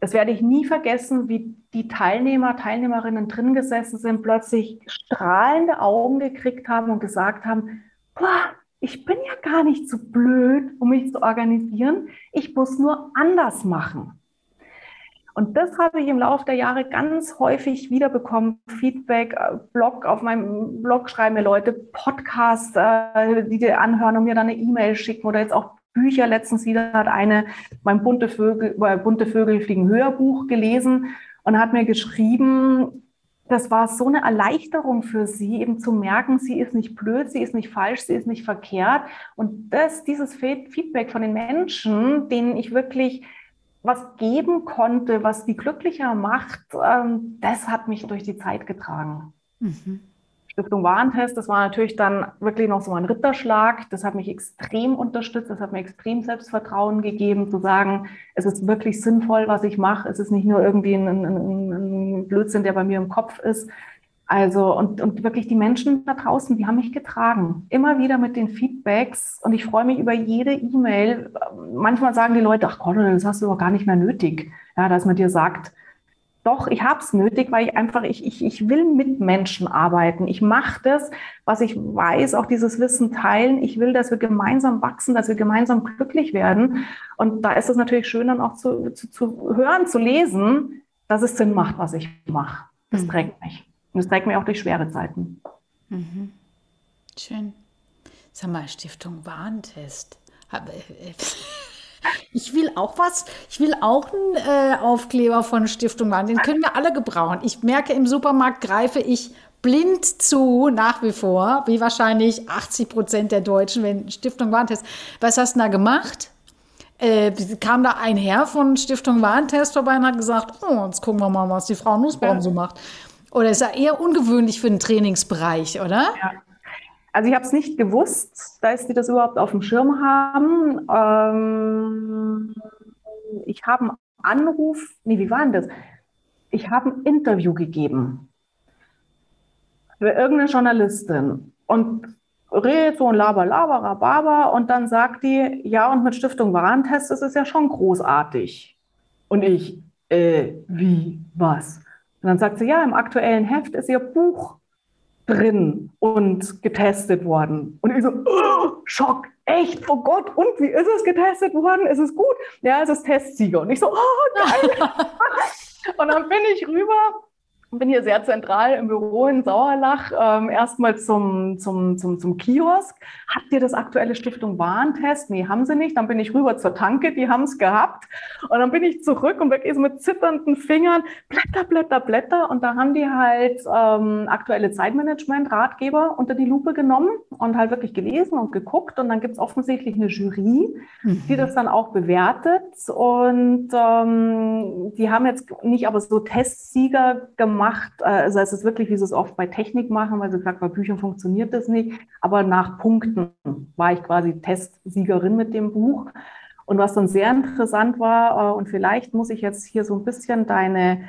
Das werde ich nie vergessen, wie die Teilnehmer, Teilnehmerinnen drin gesessen sind, plötzlich strahlende Augen gekriegt haben und gesagt haben, boah, ich bin ja gar nicht so blöd, um mich zu organisieren. Ich muss nur anders machen. Und das habe ich im Laufe der Jahre ganz häufig wiederbekommen. Feedback, äh, Blog, auf meinem Blog schreiben mir Leute Podcasts, äh, die dir anhören und mir dann eine E-Mail schicken oder jetzt auch Bücher. Letztens wieder hat eine mein bunte Vögel, bunte Vögel fliegen Hörbuch gelesen und hat mir geschrieben, das war so eine Erleichterung für sie, eben zu merken, sie ist nicht blöd, sie ist nicht falsch, sie ist nicht verkehrt. Und das, dieses Feedback von den Menschen, denen ich wirklich was geben konnte, was die glücklicher macht, ähm, das hat mich durch die Zeit getragen. Mhm. Stiftung Warentest, das war natürlich dann wirklich noch so ein Ritterschlag. Das hat mich extrem unterstützt, das hat mir extrem Selbstvertrauen gegeben, zu sagen, es ist wirklich sinnvoll, was ich mache. Es ist nicht nur irgendwie ein, ein, ein Blödsinn, der bei mir im Kopf ist, also, und, und wirklich die Menschen da draußen, die haben mich getragen. Immer wieder mit den Feedbacks. Und ich freue mich über jede E-Mail. Manchmal sagen die Leute, ach Gott, das hast du doch gar nicht mehr nötig. Ja, dass man dir sagt, doch, ich habe es nötig, weil ich einfach, ich, ich, ich will mit Menschen arbeiten. Ich mache das, was ich weiß, auch dieses Wissen teilen. Ich will, dass wir gemeinsam wachsen, dass wir gemeinsam glücklich werden. Und da ist es natürlich schön, dann auch zu, zu, zu hören, zu lesen, dass es Sinn macht, was ich mache. Das mhm. trägt mich. Und es trägt mir auch durch schwere Zeiten. Mhm. Schön. Sag mal, Stiftung Warentest. Äh, äh, ich will auch was. Ich will auch einen äh, Aufkleber von Stiftung Warentest. Den können wir alle gebrauchen. Ich merke, im Supermarkt greife ich blind zu, nach wie vor, wie wahrscheinlich 80 Prozent der Deutschen, wenn Stiftung Warentest. Was hast du da gemacht? Äh, kam da ein Herr von Stiftung Warentest vorbei und hat gesagt, oh, jetzt gucken wir mal, was die Frau Nussbaum so macht. Oder ist ja eher ungewöhnlich für einen Trainingsbereich, oder? Ja. Also ich habe es nicht gewusst, dass die das überhaupt auf dem Schirm haben. Ähm, ich habe einen Anruf, nee, wie war denn das? Ich habe ein Interview gegeben für irgendeine Journalistin und redet so ein Laber, Laber, Rhabarber und dann sagt die, ja, und mit Stiftung Warentest ist es ja schon großartig. Und ich, äh, wie, was? Und dann sagt sie, ja, im aktuellen Heft ist ihr Buch drin und getestet worden. Und ich so, oh, Schock, echt, oh Gott, und wie ist es getestet worden? Ist es gut? Ja, es ist Testsieger. Und ich so, oh, geil. und dann bin ich rüber bin hier sehr zentral im Büro in Sauerlach, ähm, erstmal zum, zum, zum, zum Kiosk. Habt ihr das aktuelle Stiftung Warentest? Nee, haben sie nicht. Dann bin ich rüber zur Tanke, die haben es gehabt. Und dann bin ich zurück und wirklich so mit zitternden Fingern, Blätter, Blätter, Blätter. Und da haben die halt ähm, aktuelle Zeitmanagement-Ratgeber unter die Lupe genommen und halt wirklich gelesen und geguckt. Und dann gibt es offensichtlich eine Jury, mhm. die das dann auch bewertet. Und ähm, die haben jetzt nicht aber so Testsieger gemacht gemacht. Äh, also es ist wirklich, wie sie es oft bei Technik machen, weil sie gesagt, bei Büchern funktioniert das nicht. Aber nach Punkten war ich quasi Testsiegerin mit dem Buch. Und was dann sehr interessant war, äh, und vielleicht muss ich jetzt hier so ein bisschen deine,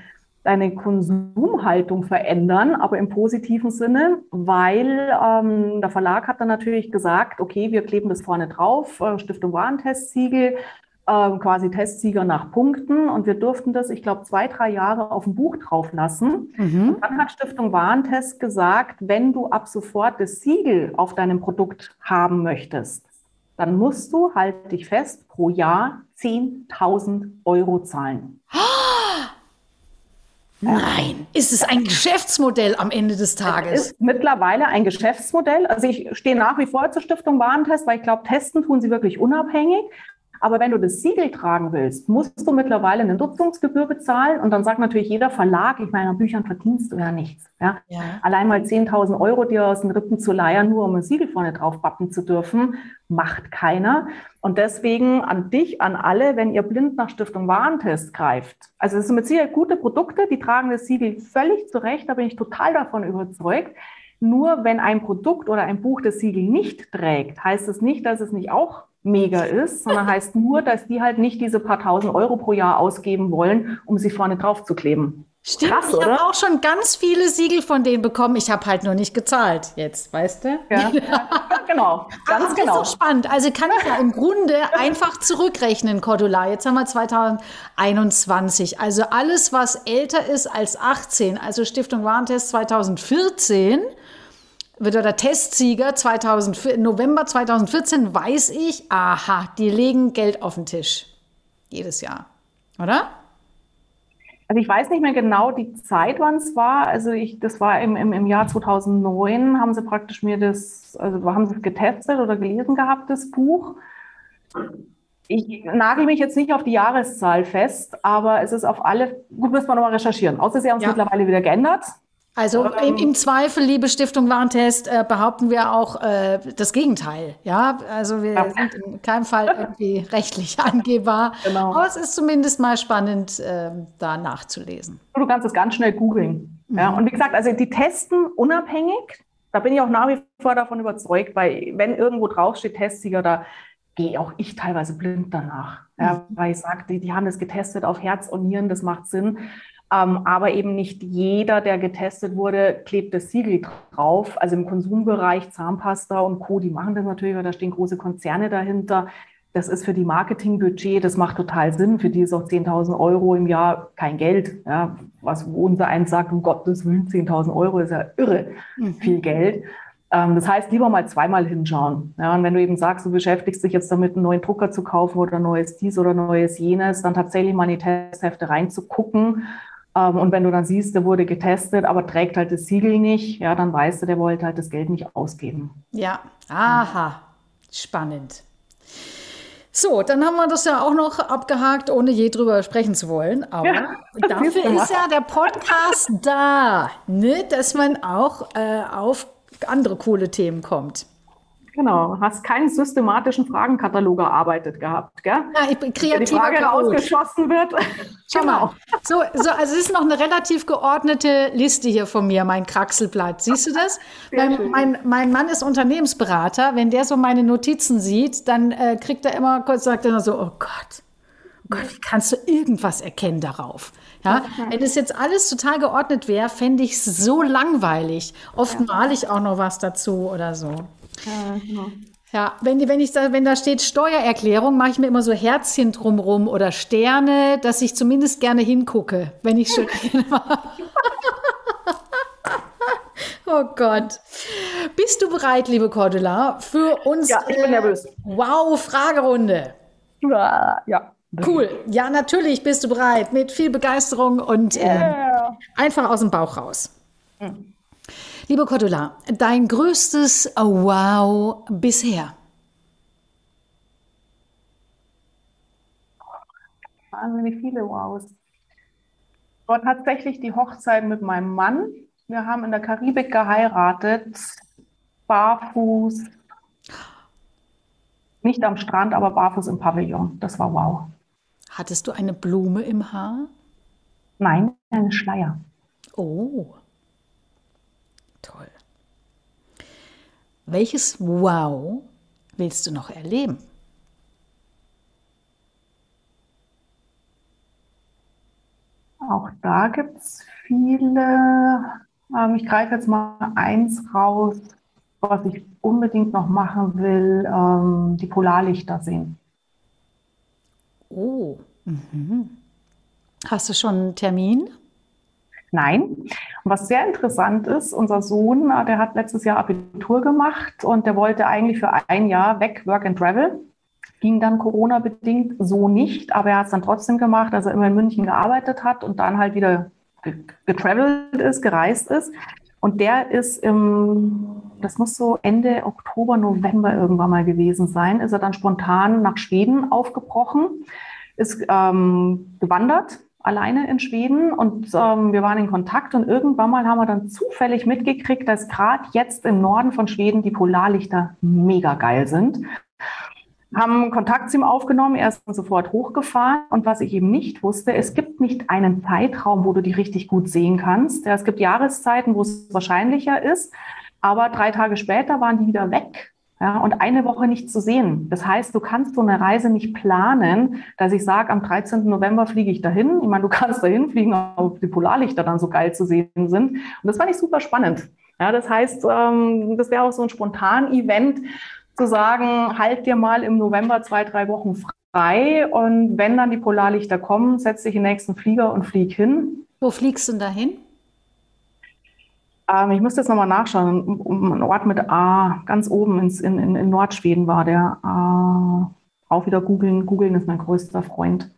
deine Konsumhaltung verändern, aber im positiven Sinne, weil ähm, der Verlag hat dann natürlich gesagt, okay, wir kleben das vorne drauf, äh, Stiftung Warentestsiegel, ähm, quasi Testsieger nach Punkten und wir durften das, ich glaube, zwei, drei Jahre auf dem Buch drauf lassen. Mhm. Und dann hat Stiftung Warentest gesagt, wenn du ab sofort das Siegel auf deinem Produkt haben möchtest, dann musst du, halt dich fest, pro Jahr 10.000 Euro zahlen. Nein, ist es ein Geschäftsmodell am Ende des Tages? Es ist mittlerweile ein Geschäftsmodell. Also ich stehe nach wie vor zur Stiftung Warentest, weil ich glaube, testen tun sie wirklich unabhängig. Aber wenn du das Siegel tragen willst, musst du mittlerweile eine Nutzungsgebühr bezahlen. Und dann sagt natürlich jeder Verlag, ich meine, an Büchern verdienst du ja nichts. Ja? ja. Allein mal 10.000 Euro dir aus den Rippen zu leiern, nur um ein Siegel vorne drauf bappen zu dürfen, macht keiner. Und deswegen an dich, an alle, wenn ihr blind nach Stiftung Warentest greift. Also es sind mit Sicherheit gute Produkte, die tragen das Siegel völlig zurecht, da bin ich total davon überzeugt. Nur wenn ein Produkt oder ein Buch das Siegel nicht trägt, heißt es nicht, dass es nicht auch mega ist, sondern heißt nur, dass die halt nicht diese paar tausend Euro pro Jahr ausgeben wollen, um sie vorne drauf zu kleben. Stimmt, Krass, ich habe auch schon ganz viele Siegel von denen bekommen. Ich habe halt nur nicht gezahlt jetzt, weißt du? Ja, ja genau, ganz Ach, genau. Das ist so spannend. Also kann ich ja im Grunde einfach zurückrechnen, Cordula. Jetzt haben wir 2021. Also alles, was älter ist als 18, also Stiftung Warentest 2014, wird der Testsieger 2000, November 2014, weiß ich, aha, die legen Geld auf den Tisch. Jedes Jahr. Oder? Also ich weiß nicht mehr genau die Zeit, wann es war. Also ich, das war im, im, im Jahr 2009, haben sie praktisch mir das, also haben sie es getestet oder gelesen gehabt, das Buch. Ich nagel mich jetzt nicht auf die Jahreszahl fest, aber es ist auf alle, gut, müssen wir nochmal recherchieren. Außer sie haben es ja. mittlerweile wieder geändert. Also im, im, Zweifel, liebe Stiftung Warentest, äh, behaupten wir auch äh, das Gegenteil. Ja, also wir ja. sind in keinem Fall irgendwie rechtlich angehbar. Genau. Aber es ist zumindest mal spannend, äh, da nachzulesen. Du kannst es ganz schnell googeln. Mhm. Ja, und wie gesagt, also die testen unabhängig. Da bin ich auch nach wie vor davon überzeugt, weil wenn irgendwo draufsteht Testsieger, da gehe auch ich teilweise blind danach. Ja, mhm. weil ich sage, die, die haben das getestet auf Herz und Nieren, das macht Sinn. Ähm, aber eben nicht jeder, der getestet wurde, klebt das Siegel drauf. Also im Konsumbereich Zahnpasta und Co., die machen das natürlich, weil da stehen große Konzerne dahinter. Das ist für die Marketingbudget, das macht total Sinn. Für die ist auch 10.000 Euro im Jahr kein Geld. Ja, was unser eins sagt, um Gottes Willen, 10.000 Euro ist ja irre mhm. viel Geld. Ähm, das heißt, lieber mal zweimal hinschauen. Ja, und wenn du eben sagst, du beschäftigst dich jetzt damit, einen neuen Drucker zu kaufen oder neues dies oder neues jenes, dann tatsächlich mal in die Testhefte reinzugucken und wenn du dann siehst, der wurde getestet, aber trägt halt das Siegel nicht, ja, dann weißt du, der wollte halt das Geld nicht ausgeben. Ja, aha, spannend. So, dann haben wir das ja auch noch abgehakt, ohne je drüber sprechen zu wollen. Aber ja, dafür ist ja der Podcast da, ne? dass man auch äh, auf andere coole Themen kommt. Genau, hast keinen systematischen Fragenkatalog erarbeitet gehabt, gell? Ja, ich bin kreativer Die Frage rausgeschossen wird. Schau genau. mal. So, so, also es ist noch eine relativ geordnete Liste hier von mir, mein Kraxelblatt. Siehst du das? Mein, mein, mein, Mann ist Unternehmensberater. Wenn der so meine Notizen sieht, dann äh, kriegt er immer kurz, sagt er so, oh Gott, oh Gott, wie kannst du irgendwas erkennen darauf? Ja, wenn das jetzt alles total geordnet wäre, fände ich es so langweilig. Oft ja. male ich auch noch was dazu oder so. Ja, genau. Ja, wenn, wenn, ich da, wenn da steht Steuererklärung, mache ich mir immer so Herzchen drumrum oder Sterne, dass ich zumindest gerne hingucke, wenn ich schon. oh Gott. Bist du bereit, liebe Cordula, für uns? Ja, ich bin nervös. Wow, Fragerunde. Ja, ja. Cool. Ja, natürlich bist du bereit. Mit viel Begeisterung und yeah. Ja. Einfach aus dem Bauch raus. Mhm. Liebe Cordula, dein größtes Wow bisher? Wahnsinnig viele Wows. War tatsächlich die Hochzeit mit meinem Mann. Wir haben in der Karibik geheiratet, barfuß, nicht am Strand, aber barfuß im Pavillon. Das war wow. Hattest du eine Blume im Haar? Nein, einen Schleier. Oh, Welches Wow willst du noch erleben? Auch da gibt es viele. Ähm, ich greife jetzt mal eins raus, was ich unbedingt noch machen will, ähm, die Polarlichter sehen. Oh, mhm. hast du schon einen Termin? Nein. Was sehr interessant ist, unser Sohn, äh, der hat letztes Jahr Abitur gemacht und der wollte eigentlich für ein Jahr weg, Work and Travel. Ging dann Corona-bedingt so nicht, aber er hat es dann trotzdem gemacht, dass er immer in München gearbeitet hat und dann halt wieder getravelt ist, gereist ist. Und der ist im, das muss so Ende Oktober, November irgendwann mal gewesen sein, ist er dann spontan nach Schweden aufgebrochen, ist ähm, gewandert, alleine in Schweden und ähm, wir waren in Kontakt und irgendwann mal haben wir dann zufällig mitgekriegt, dass gerade jetzt im Norden von Schweden die Polarlichter mega geil sind haben Kontakt zu ihm aufgenommen, er ist sofort hochgefahren. Und was ich eben nicht wusste, es gibt nicht einen Zeitraum, wo du die richtig gut sehen kannst. Ja, es gibt Jahreszeiten, wo es wahrscheinlicher ist, aber drei Tage später waren die wieder weg. Ja, und eine Woche nicht zu sehen. Das heißt, du kannst so eine Reise nicht planen, dass ich sage, am 13. November fliege ich dahin. Ich meine, du kannst dahin fliegen, ob die Polarlichter dann so geil zu sehen sind. Und das fand ich super spannend. Ja, das heißt, ähm, das wäre auch so ein spontan Event, zu sagen, halt dir mal im November zwei, drei Wochen frei und wenn dann die Polarlichter kommen, setz dich in den nächsten Flieger und flieg hin. Wo fliegst du denn dahin? Ähm, ich müsste jetzt nochmal nachschauen. Ein Ort mit A, ganz oben ins, in, in, in Nordschweden war der. Äh, auch wieder googeln. Googeln ist mein größter Freund.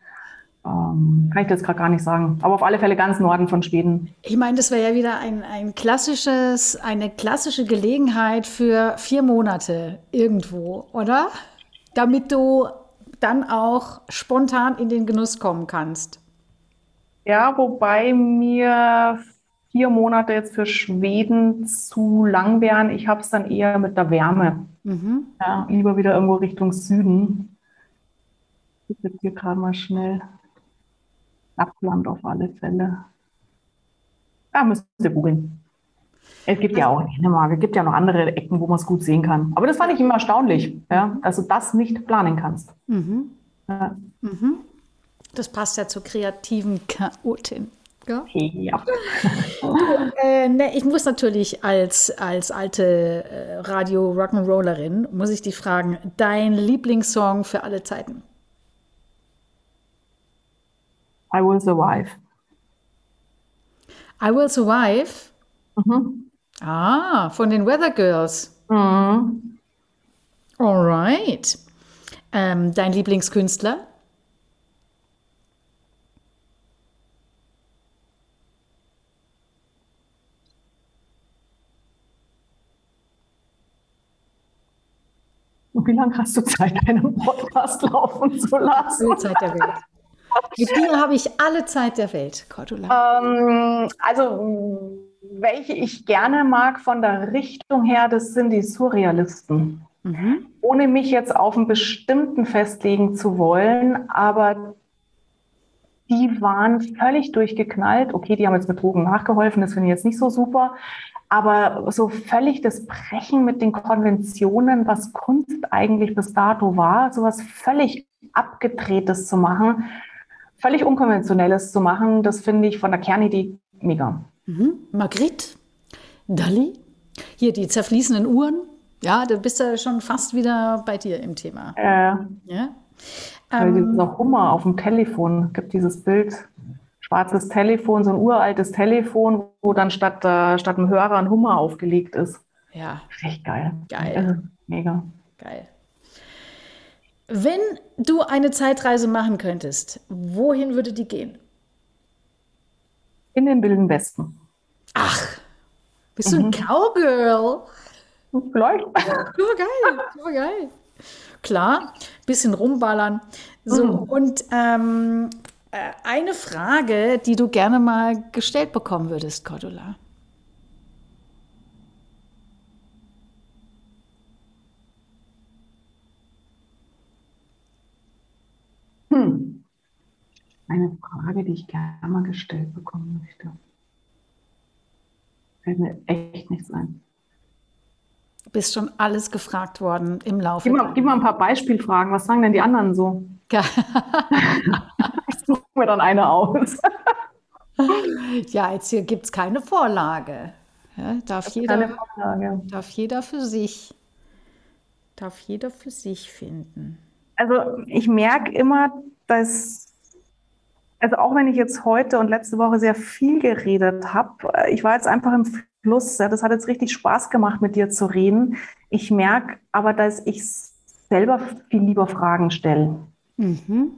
Ähm, kann ich jetzt gerade gar nicht sagen. Aber auf alle Fälle ganz Norden von Schweden. Ich meine, das wäre ja wieder ein, ein klassisches, eine klassische Gelegenheit für vier Monate irgendwo, oder? Damit du dann auch spontan in den Genuss kommen kannst. Ja, wobei mir vier Monate jetzt für Schweden zu lang wären. Ich habe es dann eher mit der Wärme. Mhm. Ja, lieber wieder irgendwo Richtung Süden. Ich jetzt hier gerade mal schnell. Lappland auf alle Fälle. Ja, müsst ihr googeln. Es gibt ja auch Dänemark, es gibt ja noch andere Ecken, wo man es gut sehen kann. Aber das fand ich immer erstaunlich, ja, dass du das nicht planen kannst. Mhm. Ja. Mhm. Das passt ja zur kreativen Chaotin. Ja. ja. äh, ne, ich muss natürlich als, als alte äh, Radio Rock'n'Rollerin, muss ich dich fragen, dein Lieblingssong für alle Zeiten? I Will Survive. I Will Survive? Mhm. Ah, von den Weather Girls. Mhm. Alright. Ähm, dein Lieblingskünstler? Wie lange hast du Zeit, deinen Podcast laufen zu lassen? Alle Zeit der Welt. Mit dir habe ich alle Zeit der Welt, Cordula. Ähm, also, welche ich gerne mag von der Richtung her, das sind die Surrealisten. Mhm. Ohne mich jetzt auf einen bestimmten festlegen zu wollen, aber die waren völlig durchgeknallt. Okay, die haben jetzt mit Drogen nachgeholfen, das finde ich jetzt nicht so super. Aber so völlig das Brechen mit den Konventionen, was Kunst eigentlich bis dato war, sowas völlig abgedrehtes zu machen, völlig Unkonventionelles zu machen, das finde ich von der Kernidee mega. Mhm. Magritte, Dali, hier die zerfließenden Uhren. Ja, da bist du schon fast wieder bei dir im Thema. Äh, ja. Ähm, noch Hummer auf dem Telefon. Es gibt dieses Bild, schwarzes Telefon, so ein uraltes Telefon, wo dann statt, äh, statt einem Hörer ein Hummer aufgelegt ist. Ja. Richtig geil. Geil. Also, mega. Geil. Wenn du eine Zeitreise machen könntest, wohin würde die gehen? In den Wilden Westen. Ach, bist du ein Cowgirl? Vielleicht. Super geil, super geil. Klar, bisschen rumballern. So, und ähm, äh, eine Frage, die du gerne mal gestellt bekommen würdest, Cordula. Hm. Eine Frage, die ich gerne mal gestellt bekommen möchte. Fällt mir echt nichts ein. Bist schon alles gefragt worden im Laufe. Gib mal, gib mal ein paar Beispielfragen. Was sagen denn die anderen so? Ich suche mir dann eine aus. ja, jetzt hier gibt es keine Vorlage. Ja, darf, Keine jeder, Frage. darf jeder für sich, darf jeder für sich finden. Also ich merke immer, dass, also auch wenn ich jetzt heute und letzte Woche sehr viel geredet habe, ich war jetzt einfach im Ja, das hat jetzt richtig Spaß gemacht, mit dir zu reden. Ich merke aber, dass ich selber viel lieber Fragen stelle. Mhm.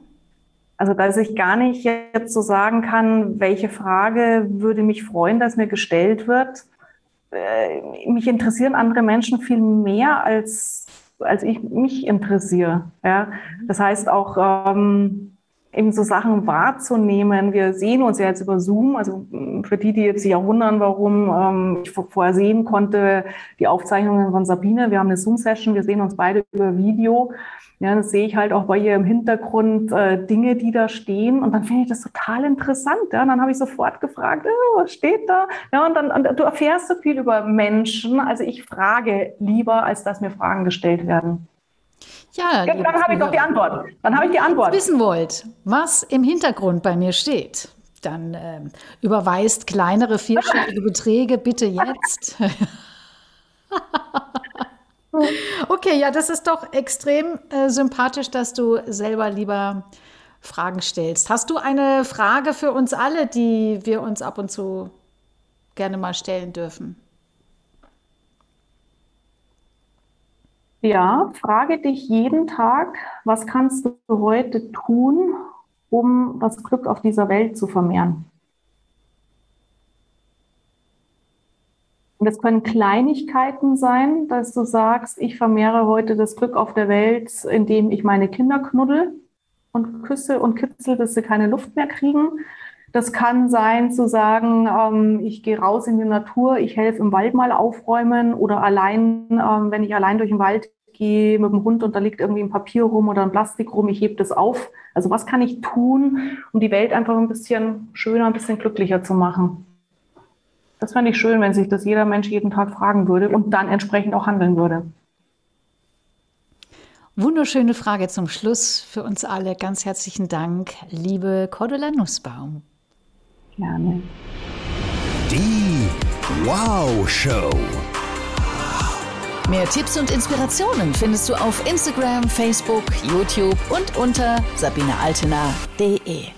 Also, dass ich gar nicht jetzt so sagen kann, welche Frage würde mich freuen, dass mir gestellt wird. Äh, mich interessieren andere Menschen viel mehr, als, als ich mich interessiere. Ja? Das heißt auch, ähm, eben so Sachen wahrzunehmen. Wir sehen uns ja jetzt über Zoom. Also für die, die jetzt sich auch wundern, warum ähm, ich vor- vorher sehen konnte, die Aufzeichnungen von Sabine. Wir haben eine Zoom-Session, wir sehen uns beide über Video. Ja, das sehe ich halt auch bei ihr im Hintergrund äh, Dinge, die da stehen. Und dann finde ich das total interessant. Ja, und dann habe ich sofort gefragt, oh, was steht da? Ja, und dann und du erfährst so viel über Menschen. Also ich frage lieber, als dass mir Fragen gestellt werden. Ja, liebe dann habe ich doch die. Antwort. Dann habe ich die Antwort. wissen wollt, was im Hintergrund bei mir steht, dann ähm, überweist kleinere vierstellige Beträge bitte jetzt. okay, ja, das ist doch extrem äh, sympathisch, dass du selber lieber Fragen stellst. Hast du eine Frage für uns alle, die wir uns ab und zu gerne mal stellen dürfen? Ja, frage dich jeden Tag, was kannst du heute tun, um das Glück auf dieser Welt zu vermehren? Und es können Kleinigkeiten sein, dass du sagst, ich vermehre heute das Glück auf der Welt, indem ich meine Kinder knuddel und küsse und kitzel, dass sie keine Luft mehr kriegen. Das kann sein zu sagen, ähm, ich gehe raus in die Natur, ich helfe im Wald mal aufräumen oder allein, ähm, wenn ich allein durch den Wald gehe mit dem Hund und da liegt irgendwie ein Papier rum oder ein Plastik rum, ich hebe das auf. Also was kann ich tun, um die Welt einfach ein bisschen schöner, ein bisschen glücklicher zu machen? Das fände ich schön, wenn sich das jeder Mensch jeden Tag fragen würde und dann entsprechend auch handeln würde. Wunderschöne Frage zum Schluss für uns alle. Ganz herzlichen Dank, liebe Cordula Nussbaum. Gerne. Die Wow Show. Mehr Tipps und Inspirationen findest du auf Instagram, Facebook, YouTube und unter sabinealtener.de.